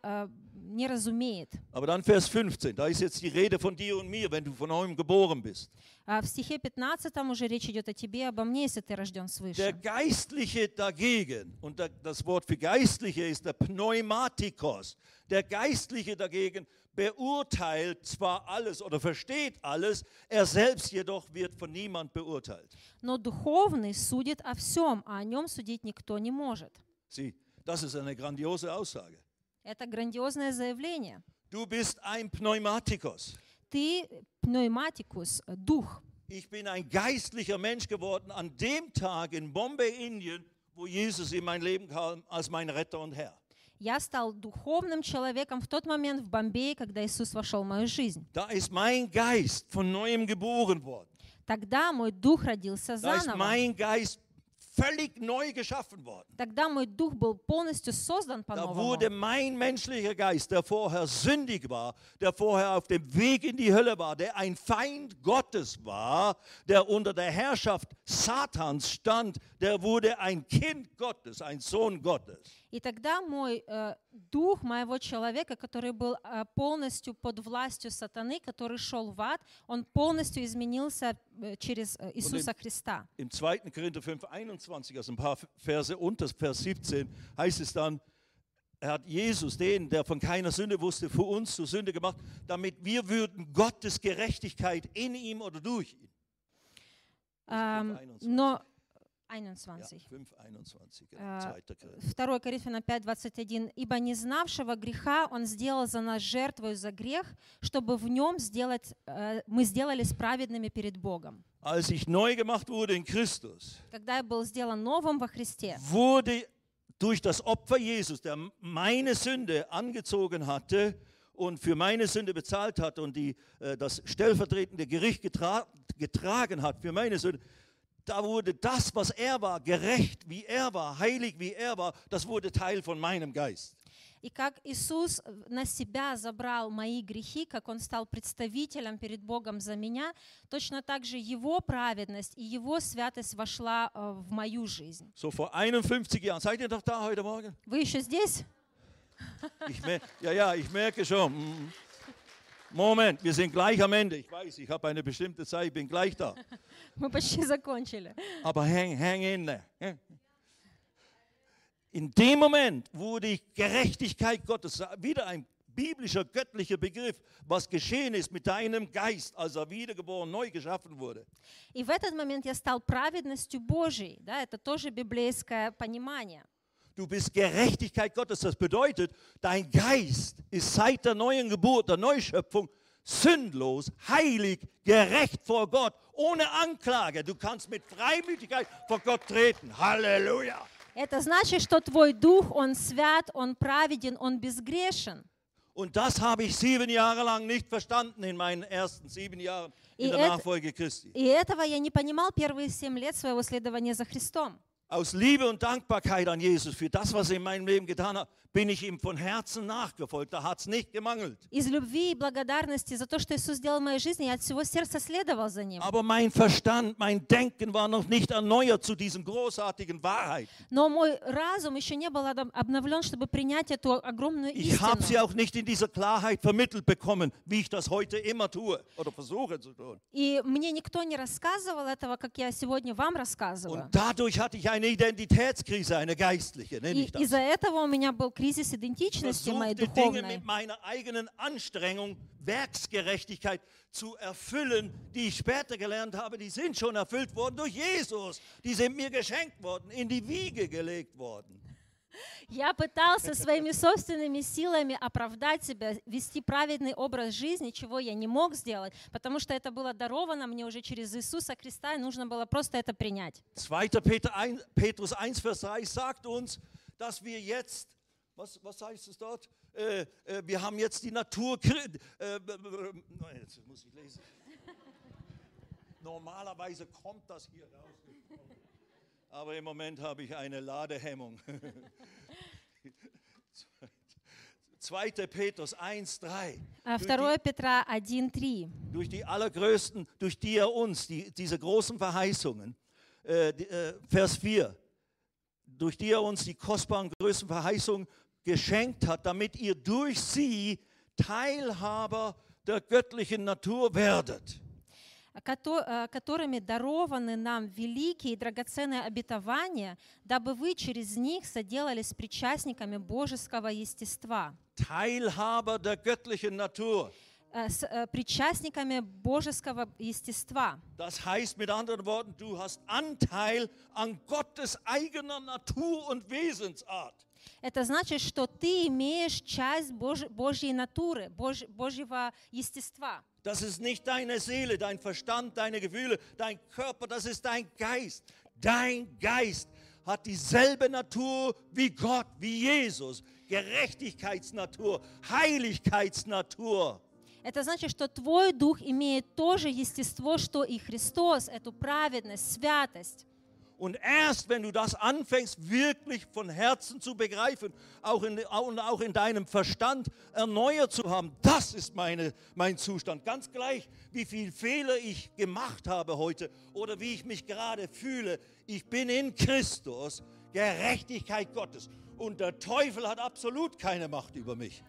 э, не разумеет. Aber dann Vers 15, da ist jetzt die Rede von dir und mir, wenn du von neuem geboren bist. А в стихе 15 уже речь идет о тебе, обо мне, если ты рожден Der свыше. Geistliche dagegen, und da- das Wort für Geistliche ist der Pneumatikos, der Geistliche dagegen beurteilt zwar alles oder versteht alles, er selbst jedoch wird von niemand beurteilt. Но духовный судит о всем, а о нем судить никто не может. Sieh, das ist eine grandiose Aussage. Это грандиозное заявление. Du bist ein Pneumatikos. Ты пневматикус, э, дух. Ich bin ein geistlicher Mensch geworden an dem Tag in Bombay, Indien, wo Jesus in mein Leben kam als mein Retter und Herr. Я стал духовным человеком в тот момент в Бомбее, когда Иисус вошел в мою жизнь. Da ist mein Geist von neuem geboren worden. Тогда мой дух родился Da ist заново. mein Geist völlig neu geschaffen worden. Тогда мой дух был полностью создан Da по-новому. wurde mein menschlicher Geist, der vorher sündig war, der vorher auf dem Weg in die Hölle war, der ein Feind Gottes war, der unter der Herrschaft Satans stand, der wurde ein Kind Gottes, ein Sohn Gottes. И тогда мой э, дух моего человека, который был э, полностью под властью сатаны, который шел в ад, он полностью изменился э, через э, Иисуса im, Христа. Im 2. Korinther 5, 21, also ein paar Verse unter Vers 17, heißt es dann, er hat Jesus, den, der von keiner Sünde wusste, für uns zur Sünde gemacht, damit wir würden Gottes Gerechtigkeit in ihm oder durch ihn. Ähm, но 21. Ja, 5, 21, genau. Э, 2. Коринфянам 5, 21. «Ибо не знавшего греха Он сделал за нас жертвою за грех, чтобы в нем сделать, э, мы сделались праведными перед Богом». Als ich neu gemacht wurde in Christus, когда я был сделан новым во Христе, wurde durch das Opfer Jesus, der meine Sünde angezogen hatte, und für meine Sünde bezahlt hat und die, äh, das stellvertretende Gericht getra getragen hat für meine Sünde, da wurde das, was er war, gerecht wie er war, heilig wie er war, das wurde Teil von meinem Geist. И как Иисус на себя забрал мои грехи, как Он стал представителем перед Богом за меня, точно так же Его праведность и Его святость вошла э, в мою жизнь. So vor 51 Jahren, seid ihr doch da heute Morgen? Вы еще здесь? Ich mer ja, ja, ich merke schon. mm. Moment, wir sind gleich am Ende. Ich weiß, ich habe eine bestimmte Zeit, ich bin gleich da. Мы почти закончили. Aber hang, hang in there. In dem Moment, wo die Gerechtigkeit Gottes, wieder ein biblischer, göttlicher Begriff, was geschehen ist mit deinem Geist, als er wiedergeboren, neu geschaffen wurde. И в этот момент я стал праведностью Божией. Да, это тоже библейское понимание. Du bist Gerechtigkeit Gottes. Das bedeutet, dein Geist ist seit der neuen Geburt, der Neuschöpfung, sündlos, heilig, gerecht vor Gott, ohne Anklage. Du kannst mit Freimütigkeit vor Gott treten. Halleluja. Это значит, что твой дух, он свят, он праведен, он безгрешен. Und das habe ich sieben Jahre lang nicht verstanden in meinen ersten sieben Jahren in И der это- Nachfolge Christi. И этого я не понимал первые семь лет своего следования за Христом. Aus Liebe und Dankbarkeit an Jesus für das, was er in meinem Leben getan hat, bin ich ihm von Herzen nachgefolgt. Da hat es nicht gemangelt. Из любви и благодарности за то, что Иисус сделал в моей жизни, я от всего сердца следовал за Ним. Aber mein Verstand, mein Denken war noch nicht erneuert zu diesen großartigen Wahrheiten. Но мой разум еще не был одом- обновлен, чтобы принять эту огромную Ich habe sie истину. auch nicht in dieser Klarheit vermittelt bekommen, wie ich das heute immer tue oder versuche zu tun. И мне никто не рассказывал этого, как я сегодня вам рассказываю. Und dadurch hatte ich eine Identitätskrise, eine geistliche, nenne И ich das. из-за этого у меня был кризис идентичности моей versuchte Dinge духовной. mit meiner eigenen Anstrengung, Werksgerechtigkeit zu erfüllen, die ich später gelernt habe, die sind schon erfüllt worden durch Jesus. Die sind mir geschenkt worden, in die Wiege gelegt worden. Я пытался своими собственными силами оправдать себя, вести праведный образ жизни, чего я не мог сделать, потому что это было даровано мне уже через Иисуса Христа, и нужно было просто это принять. 2. Peter 1, Petrus 1, Vers 3 sagt uns, dass wir jetzt, was, was heißt es dort? Äh, äh, wir haben jetzt die Natur. Äh, jetzt muss ich lesen. Normalerweise kommt das hier raus. Aber im Moment habe ich eine Ladehemmung. 2. Petrus 1,3. 2. Petra 1,3. Durch die allergrößten, durch die er uns, die, diese großen Verheißungen, äh, die, äh, Vers 4, durch die er uns die kostbaren größten Verheißungen geschenkt hat, damit ihr durch sie Teilhaber der göttlichen Natur werdet. кото- э, которыми дарованы нам великие и драгоценные обетования, дабы вы через них соделались причастниками божеского естества, Teilhaber der göttlichen Natur. э, с э, причастниками божеского естества. Das heißt mit anderen Worten, du hast Anteil an Gottes eigener Natur und Wesensart. Это значит, что ты имеешь часть Божь- Божьей натуры, Божь- Божьего естества. Das ist nicht deine Seele, dein Verstand, deine Gefühle, dein Körper, das ist dein Geist. Dein Geist hat dieselbe Natur wie Gott, wie Jesus. Gerechtigkeitsnatur, Heiligkeitsnatur. Это значит, что твой дух имеет то же естество, что и Христос, эту праведность, святость. Und erst wenn du das anfängst, wirklich von Herzen zu begreifen, auch in, und auch in deinem Verstand erneuert zu haben, das ist meine, mein Zustand. Ganz gleich, wie viel Fehler ich gemacht habe heute oder wie ich mich gerade fühle. Ich bin in Christus, Gerechtigkeit Gottes. Und der Teufel hat absolut keine Macht über mich.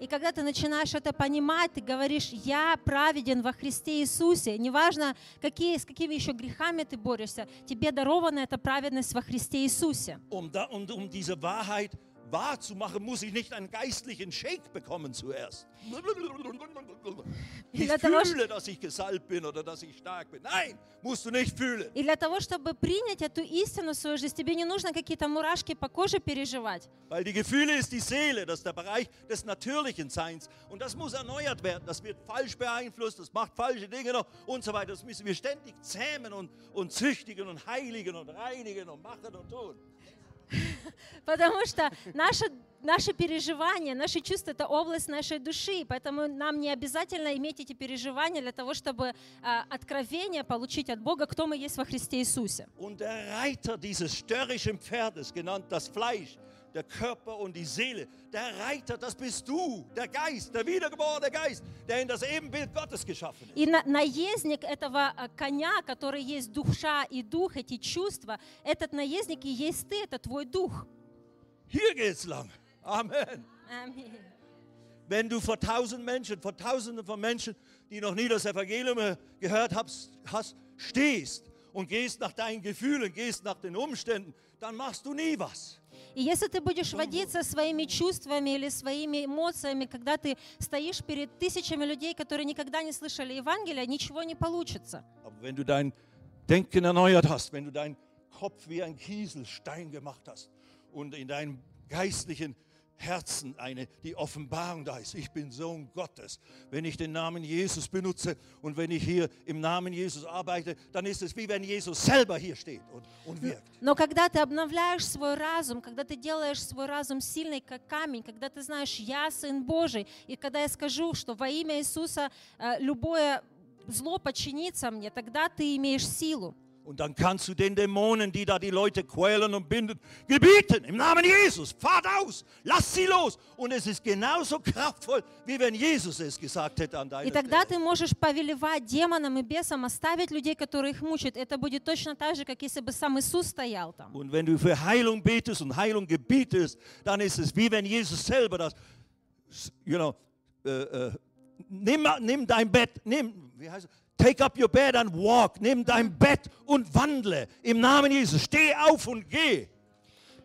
И когда ты начинаешь это понимать, ты говоришь, я праведен во Христе Иисусе. Неважно, какие, с какими еще грехами ты борешься, тебе дарована эта праведность во Христе Иисусе. Um, und um diese Wahrheit wahrzumachen, muss ich nicht einen geistlichen Shake bekommen zuerst. Ich Для того, fühle, dass ich gesalbt bin oder dass ich stark bin. Nein, musst du nicht fühlen. И для того, чтобы принять эту истину в свою жизнь, тебе не нужно какие-то мурашки по коже переживать. Weil die Gefühle ist die Seele, das ist der Bereich des natürlichen Seins. Und das muss erneuert werden. Das wird falsch beeinflusst, das macht falsche Dinge noch und so weiter. Das müssen wir ständig zähmen und, und züchtigen und heiligen und reinigen und machen und tun. Потому что наши, наши переживания, наши чувства — это область нашей души. Поэтому нам не обязательно иметь эти переживания для того, чтобы а, откровение получить от Бога, кто мы есть во Христе Иисусе. Und der Reiter dieses störrischen Pferdes, genannt das Fleisch, der Körper und die Seele, der Reiter, das bist du, der Geist, der wiedergeborene Geist, der in das Ebenbild Gottes geschaffen ist. И на- наездник этого а, коня, который есть душа и дух, эти чувства, этот наездник и есть ты, это твой дух. Hier geht's lang. Amen. Аминь. wenn du vor tausend Menschen, vor tausenden von Menschen, die noch nie das Evangelium äh, gehört hast, hast stehst und gehst nach deinen Gefühlen, gehst nach den Umständen, dann machst du nie was. И если ты будешь водиться своими чувствами или своими эмоциями, когда ты стоишь перед тысячами людей, которые никогда не слышали Евангелия, ничего не получится. Aber wenn du dein Denken erneuert hast, wenn du deinen Kopf wie ein Kieselstein gemacht hast und in deinem geistlichen Herzen eine, die Offenbarung da ist. Ich bin Sohn Gottes. Wenn ich den Namen Jesus benutze und wenn ich hier im Namen Jesus arbeite, dann ist es wie wenn Jesus selber hier steht und, und wirkt. Но когда ты обновляешь свой разум, когда ты делаешь свой разум сильный, как камень, когда ты знаешь, я Сын Божий, и когда я скажу, что во имя Иисуса э, любое зло подчинится мне, тогда ты имеешь силу. Und dann kannst du den Dämonen, die da die Leute quälen und binden, gebieten im Namen Jesus. Fahrt aus, lass sie los. Und es ist genauso kraftvoll, wie wenn Jesus es gesagt hätte an И deiner тогда Stelle. ты можешь повелевать демонам и бесам оставить людей, которые их мучают. Это будет точно так же, как если бы сам Иисус стоял там. Und wenn du für Heilung betest und Heilung gebietest, dann ist es wie wenn Jesus selber das, you know, äh, äh, nimm, nimm dein Bett, nimm, wie heißt es? Take up your bed and walk. Nimm dein Bett und wandle. Im Namen Jesus. Steh auf und geh.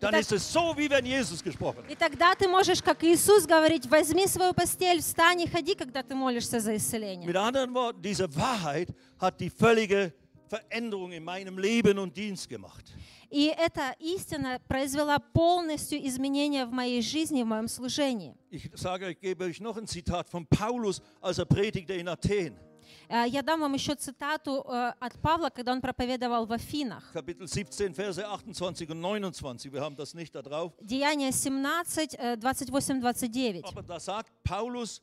Dann Das- ist es so, wie wenn Jesus gesprochen hat. И тогда ты можешь, как Иисус, говорить, возьми свою постель, встань и ходи, когда ты молишься за исцеление. Mit anderen Worten, diese Wahrheit hat die völlige Veränderung in meinem Leben und Dienst gemacht. И эта истина произвела полностью изменения в моей жизни, в моем служении. Ich sage, ich gebe euch noch ein Zitat von Paulus, als er predigte in Athen. Э, Я дам вам еще цитату э, от Павла, когда он проповедовал в Афинах. Kapitel 17, Verse 28 und 29. Wir haben das nicht da drauf. Деяния 17, э, 28-29. Aber da sagt Paulus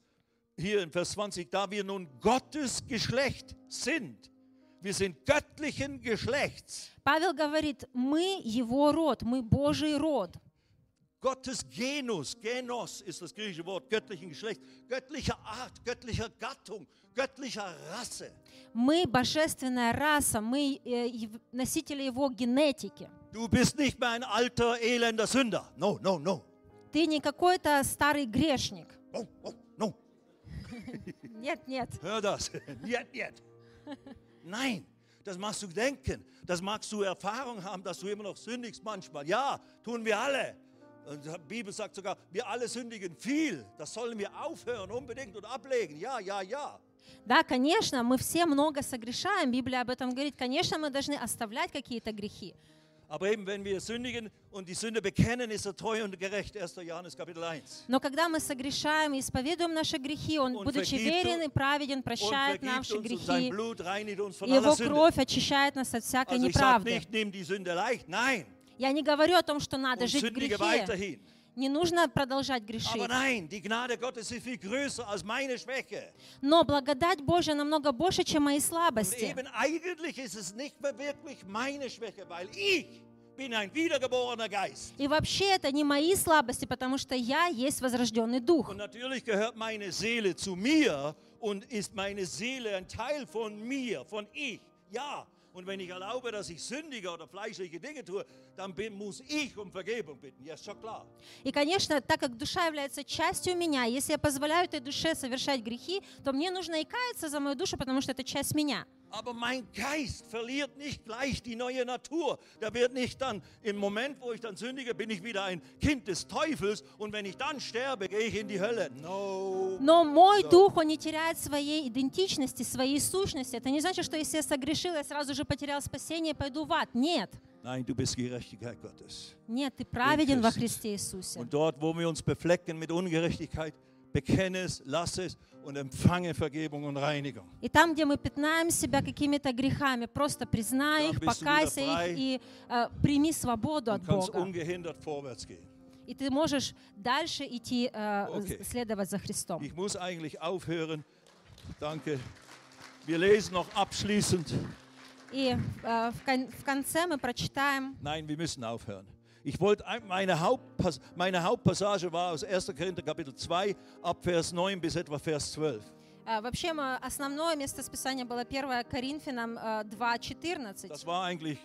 hier in Vers 20, da wir nun Gottes Geschlecht sind, wir sind göttlichen Geschlechts, Павел говорит, мы его род, мы Божий род. Gottes Genus, Genos ist das griechische Wort, göttlichen Geschlecht, göttlicher Art, göttlicher Gattung, göttlicher Rasse. Мы божественная раса, мы э, ев- носители его генетики. Du bist nicht mehr ein alter, elender Sünder. No, no, no. Ты не какой-то старый грешник. No, no, no. Нет, нет. Hör das. Niet, niet. Nein, das machst du denken. Das magst du Erfahrung haben, dass du immer noch sündigst manchmal. Ja, tun wir alle. Und die Bibel sagt sogar, wir alle sündigen viel. Das sollen wir aufhören unbedingt und ablegen. Ja, ja, ja. Да, конечно, мы все много согрешаем. Библия об этом говорит. Конечно, мы должны оставлять какие-то грехи. Aber eben, wenn wir sündigen und die Sünde bekennen, ist er treu und gerecht. 1. Johannes Kapitel 1. Но когда мы согрешаем и исповедуем наши грехи, Он, будучи верен и праведен, прощает наши грехи. И Его кровь очищает нас от всякой Also неправды. nicht, nimm die Sünde leicht. Nein. Я не говорю о том, что надо Und жить в грехе. weiterhin. Не нужно продолжать грешить. Aber nein, die Gnade Gottes ist viel größer als meine Schwäche. Но благодать Божья намного больше, чем мои Und слабости. eben eigentlich ist es nicht mehr wirklich meine Schwäche, weil ich bin ein wiedergeborener Geist. И вообще это не мои слабости, потому что я есть возрожденный дух. Und natürlich gehört meine Seele zu mir und ist meine Seele ein Teil von mir, von ich. Ja. Und wenn ich erlaube, dass ich sündige oder fleischliche Dinge tue, dann bin, muss ich um Vergebung bitten. Ja, ist schon klar. И, конечно, так как душа является частью меня, если я позволяю этой душе совершать грехи, то мне нужно и каяться за мою душу, потому что это часть меня. Aber mein Geist verliert nicht gleich die neue Natur. Der wird nicht dann, im Moment, wo ich dann sündige, bin ich wieder ein Kind des Teufels und wenn ich dann sterbe, gehe ich in die Hölle. No. Но мой дух, он не теряет своей идентичности, своей сущности. Это не значит, что если я согрешил, я сразу же потерял спасение и пойду в ад. Нет. Nein, du bist Gerechtigkeit Gottes. Нет, ты праведен во Christus. Христе Иисусе. Und dort, wo wir uns beflecken mit Ungerechtigkeit, bekenne es, lass es und empfange Vergebung und Reinigung. И там, где мы пятнаем себя какими-то грехами, просто признай Dann их, bist du покайся wieder frei их и э, прими свободу от Und kannst Бога. ungehindert vorwärts gehen. И ты можешь дальше идти, э, Окей. следовать за Христом. Ich muss eigentlich aufhören. Danke. Wir lesen noch abschließend. И э, в, кон- в конце мы прочитаем, Nein, wir müssen aufhören. Ich wollte, ein- meine, Hauptpas meine Hauptpassage war aus 1. Korinther Kapitel 2 ab Vers 9 bis etwa Vers 12. э, вообще мы- основное место Списания было 1 Коринфянам э, 2.14. Das war eigentlich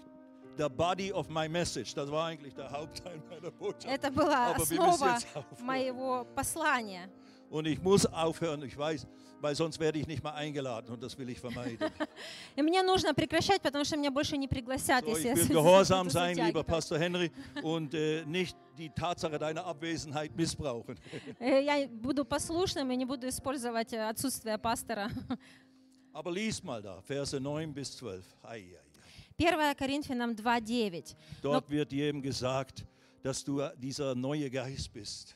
der Body of my message. Das war eigentlich der Hauptteil meiner Botschaft. Это была Aber wir müssen основа jetzt aufhören. моего послания. Und ich muss aufhören, ich weiß, weil sonst werde ich nicht mal eingeladen und das will ich vermeiden. И мне нужно прекращать, потому что меня больше не пригласят, So, если ich я will с- gehorsam буду sein, lieber затягивать. Pastor Henry, und äh, nicht die Tatsache deiner Abwesenheit missbrauchen. Э, Я буду послушным и не буду использовать э, отсутствие пастора. Aber lies mal da, Verse 9 bis 12. Ei, ei, ei. 1 Коринфянам 2.9. Dort wird jedem gesagt, dass du dieser neue Geist bist.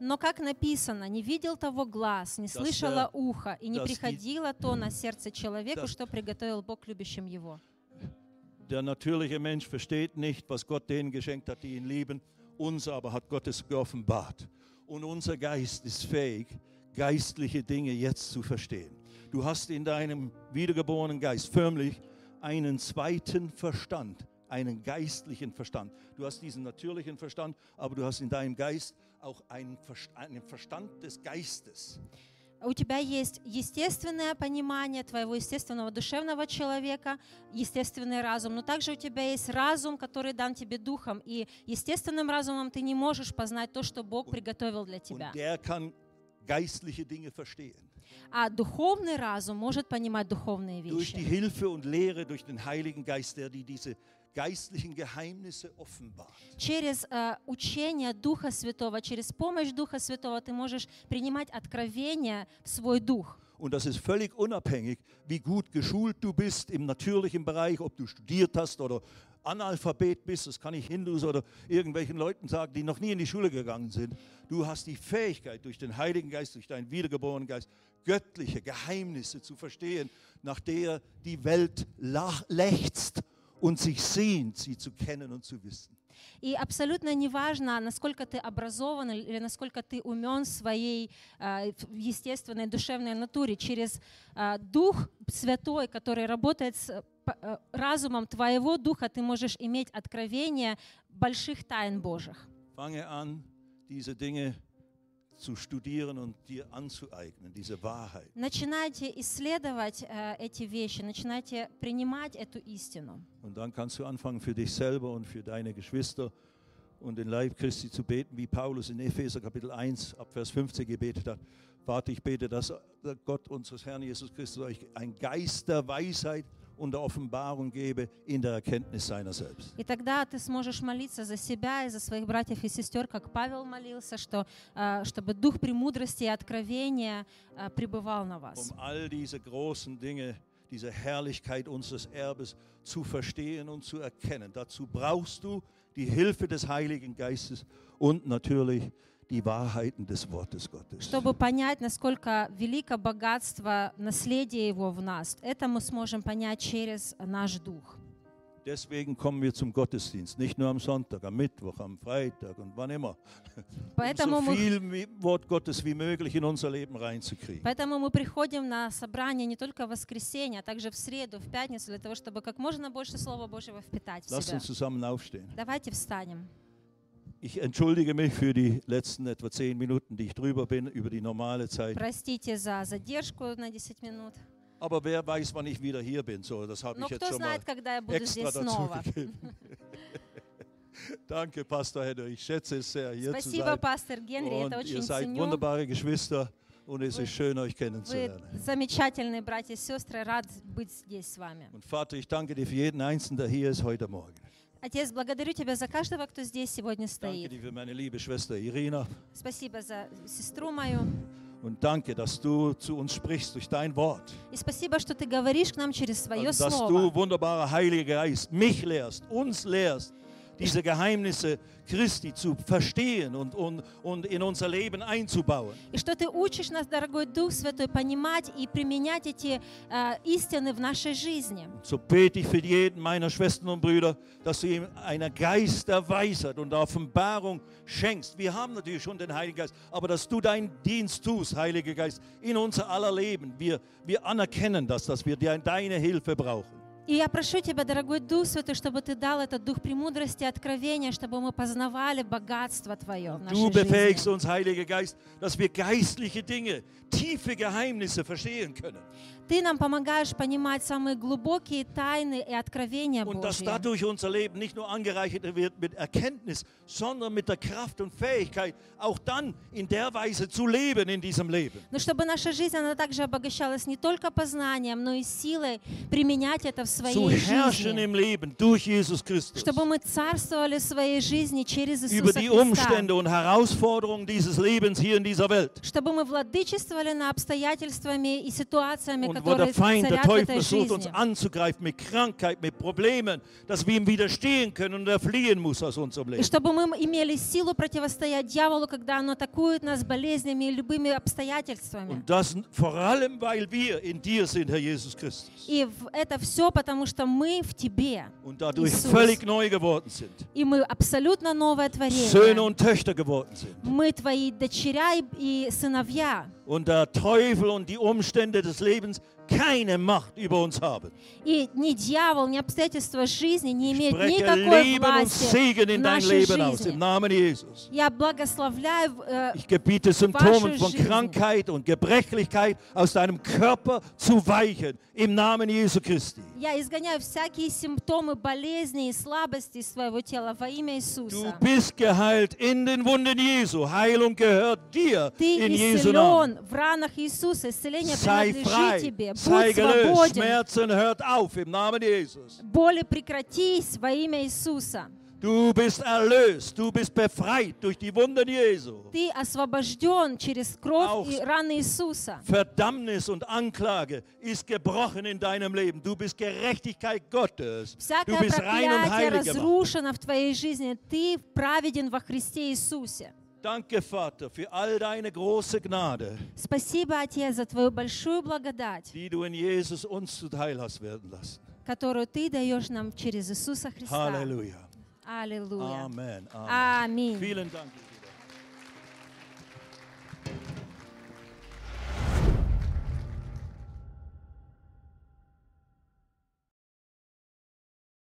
Но как написано, не видел того глаз, не Das слышало der- ухо, и не das die- приходило то на сердце человеку, das- что приготовил Бог любящим его. Der natürliche Mensch versteht nicht, was Gott denen geschenkt hat, die ihn lieben. Uns aber hat Gott es geoffenbart. Und unser Geist ist fähig, geistliche Dinge jetzt zu verstehen. Du hast in deinem wiedergeborenen Geist förmlich einen zweiten Verstand, einen geistlichen Verstand. Du hast diesen natürlichen Verstand, aber du hast in deinem Geist auch einen Verst- einen Verstand des Geistes. У тебя есть естественное понимание твоего естественного душевного человека, естественный разум, но также у тебя есть разум, который дан тебе духом, и естественным разумом ты не можешь познать то, что Бог приготовил для тебя. Geistliche Dinge verstehen. А духовный разум может понимать духовные Durch die вещи. Hilfe und Lehre durch den Heiligen Geist, der dir diese geistlichen Geheimnisse offenbart. Через э, учение Духа Святого, через помощь Духа Святого ты можешь принимать откровения в свой дух. Und das ist völlig unabhängig, wie gut geschult du bist im natürlichen Bereich, ob du studiert hast oder Analphabet bist. Das kann ich Hindus oder irgendwelchen Leuten sagen, die noch nie in die Schule gegangen sind. Du hast die Fähigkeit, durch den Heiligen Geist, durch deinen wiedergeborenen Geist, göttliche Geheimnisse zu verstehen, nach der die Welt lach- lechzt und sich sehnt, sie zu kennen und zu wissen. И абсолютно неважно, насколько ты образован или насколько ты умен в своей в естественной душевной натуре, через э, Дух Святой, который работает с э, разумом твоего духа, ты можешь иметь откровение больших тайн Божьих. Fange an, diese Dinge zu studieren und dir anzueignen, diese Wahrheit. Начинайте исследовать э, эти вещи, начинайте принимать эту истину. Und dann kannst du anfangen, für dich selber und für deine Geschwister und den Leib Christi zu beten, wie Paulus in Epheser Kapitel 1 ab Vers 15 gebetet hat. Vater, ich bete, dass der Gott unseres Herrn Jesus Christus euch ein Geist der Weisheit und der Offenbarung gebe in der Erkenntnis seiner selbst. И тогда ты сможешь молиться за себя и за своих братьев и сестер, как Павел молился, что, э, чтобы дух премудрости и откровения э, пребывал на вас. Um all diese großen Dinge, diese Herrlichkeit unseres Erbes zu verstehen und zu erkennen. Dazu brauchst du die Hilfe des Heiligen Geistes und natürlich die Wahrheiten des Wortes Gottes. Чтобы понять, насколько велико богатство наследия его в нас, это мы сможем понять через наш дух. Deswegen kommen wir zum Gottesdienst, nicht nur am Sonntag, am Mittwoch, am Freitag und wann immer. Поэтому Um so viel Wort Gottes wie möglich in unser Leben reinzukriegen. поэтому мы приходим на собрание не только в воскресенье, а также в среду, в пятницу, для того, чтобы как можно больше Слова Божьего впитать в себя. uns zusammen aufstehen. Давайте встанем. Ich entschuldige mich für die letzten etwa zehn Minuten, die ich drüber bin, über die normale Zeit. Простите за задержку на 10 минут. Aber wer weiß, wann ich wieder hier bin. So, das habe Но ich jetzt кто schon mal знает, когда я буду extra здесь dazu снова. gegeben. Danke, Pastor Henry. Ich schätze es sehr, hier zu Спасибо, sein. пастор Генри, это Und ihr очень seid ценю. wunderbare Geschwister und es ist schön, euch Вы kennenzulernen. замечательные братья и сестры, рад быть здесь с вами. Und Vater, ich danke dir für jeden Einzelnen, der hier ist heute Morgen. Отец, благодарю Тебя за каждого, кто здесь сегодня Danke стоит. dir für meine liebe Schwester Irina Спасибо за сестру мою. und danke, dass du zu uns sprichst durch dein Wort. И спасибо, что Ты говоришь к нам через Свое Und dass Слово. du, wunderbarer Heiliger Geist, mich lehrst, uns lehrst, diese Geheimnisse Christi zu verstehen und, und, und in unser Leben einzubauen. И что Ты учишь нас, дорогой Дух Святой, понимать и применять эти э, истины в нашей жизни. So bete ich für jeden meiner Schwestern und Brüder, dass du ihm einen Geist der Weisheit und der Offenbarung schenkst. Wir haben natürlich schon den Heiligen Geist, aber dass du deinen Dienst tust, Heiliger Geist, in unser aller Leben. Wir, wir anerkennen das, dass wir dir- deine Hilfe brauchen. И я прошу Тебя, дорогой Дух Святой, чтобы Ты дал этот дух премудрости и откровения, чтобы мы познавали богатство Твое в Du нашей befähigst жизни. uns, Heiliger Geist, dass wir geistliche Dinge, tiefe Geheimnisse verstehen können. Ты нам помогаешь понимать самые глубокие тайны и откровения Und dass Божьи. dadurch unser Leben nicht nur angereichert wird mit Erkenntnis, sondern mit der Kraft und Fähigkeit, auch dann in der Weise zu leben in diesem Leben. Но чтобы наша жизнь, она также обогащалась не только познанием, но и силой применять это в Zu своей herrschen жизни. im Leben durch Jesus Christus. Чтобы мы царствовали в своей жизни через Über Иисуса die Христа. Umstände und Herausforderungen dieses Lebens hier in dieser Welt. Чтобы мы владычествовали над обстоятельствами и ситуациями, Und wo der Feind, der Teufel versucht uns anzugreifen mit Krankheit, mit Problemen, dass wir ihm widerstehen können und er fliehen muss aus unserem И Leben. чтобы мы имели силу противостоять дьяволу, когда он атакует нас болезнями и любыми обстоятельствами. Und das vor allem, weil wir in dir sind, Herr Jesus Christus. И это все потому, что мы в Тебе. Und dadurch Jesus. völlig neu geworden sind. И мы абсолютно новое Söhne творение. und Töchter geworden sind. Мы Твои дочеря и- и сыновья. Und der Teufel und die Umstände des Lebens keine Macht über uns haben. И ни дьявол, ни обстоятельства жизни не имеют Spreche никакой Leben und власти Segen в in dein нашей Leben aus, im жизни. Namen Jesus. Я благословляю э, Ich gebiete Symptomen Wasche von жизни. Krankheit und Gebrechlichkeit aus deinem Körper zu weichen, im Namen Jesu Christi. Я изгоняю всякие симптомы болезней и слабости из своего тела во имя Du Иисуса. bist geheilt in den Wunden Jesu. Heilung gehört dir Ты in Jesu Namen. исцелен в ранах Иисуса. Исцеление Sei принадлежит frei, тебе. sei Будь gelöst. свободен. Schmerzen hört auf im Namen Jesus. Боли прекратись во имя Иисуса. Du bist erlöst, du bist befreit durch die Wunden Jesu. Ты освобожден через кровь Auch- и раны Иисуса. Verdammnis und Anklage ist gebrochen in deinem Leben. Du bist Gerechtigkeit Gottes. Du Всякое bist rein und проклятие heilig gemacht. разрушено в твоей жизни. Ты праведен во Христе Иисусе. Danke, Vater, für all deine große Gnade. Спасибо, Отец, за твою большую благодать, die du in Jesus uns zuteil hast werden lassen. которую ты даешь нам через Иисуса Христа. Halleluja. Аллилуйя. Аминь. Аминь. Vielen Dank.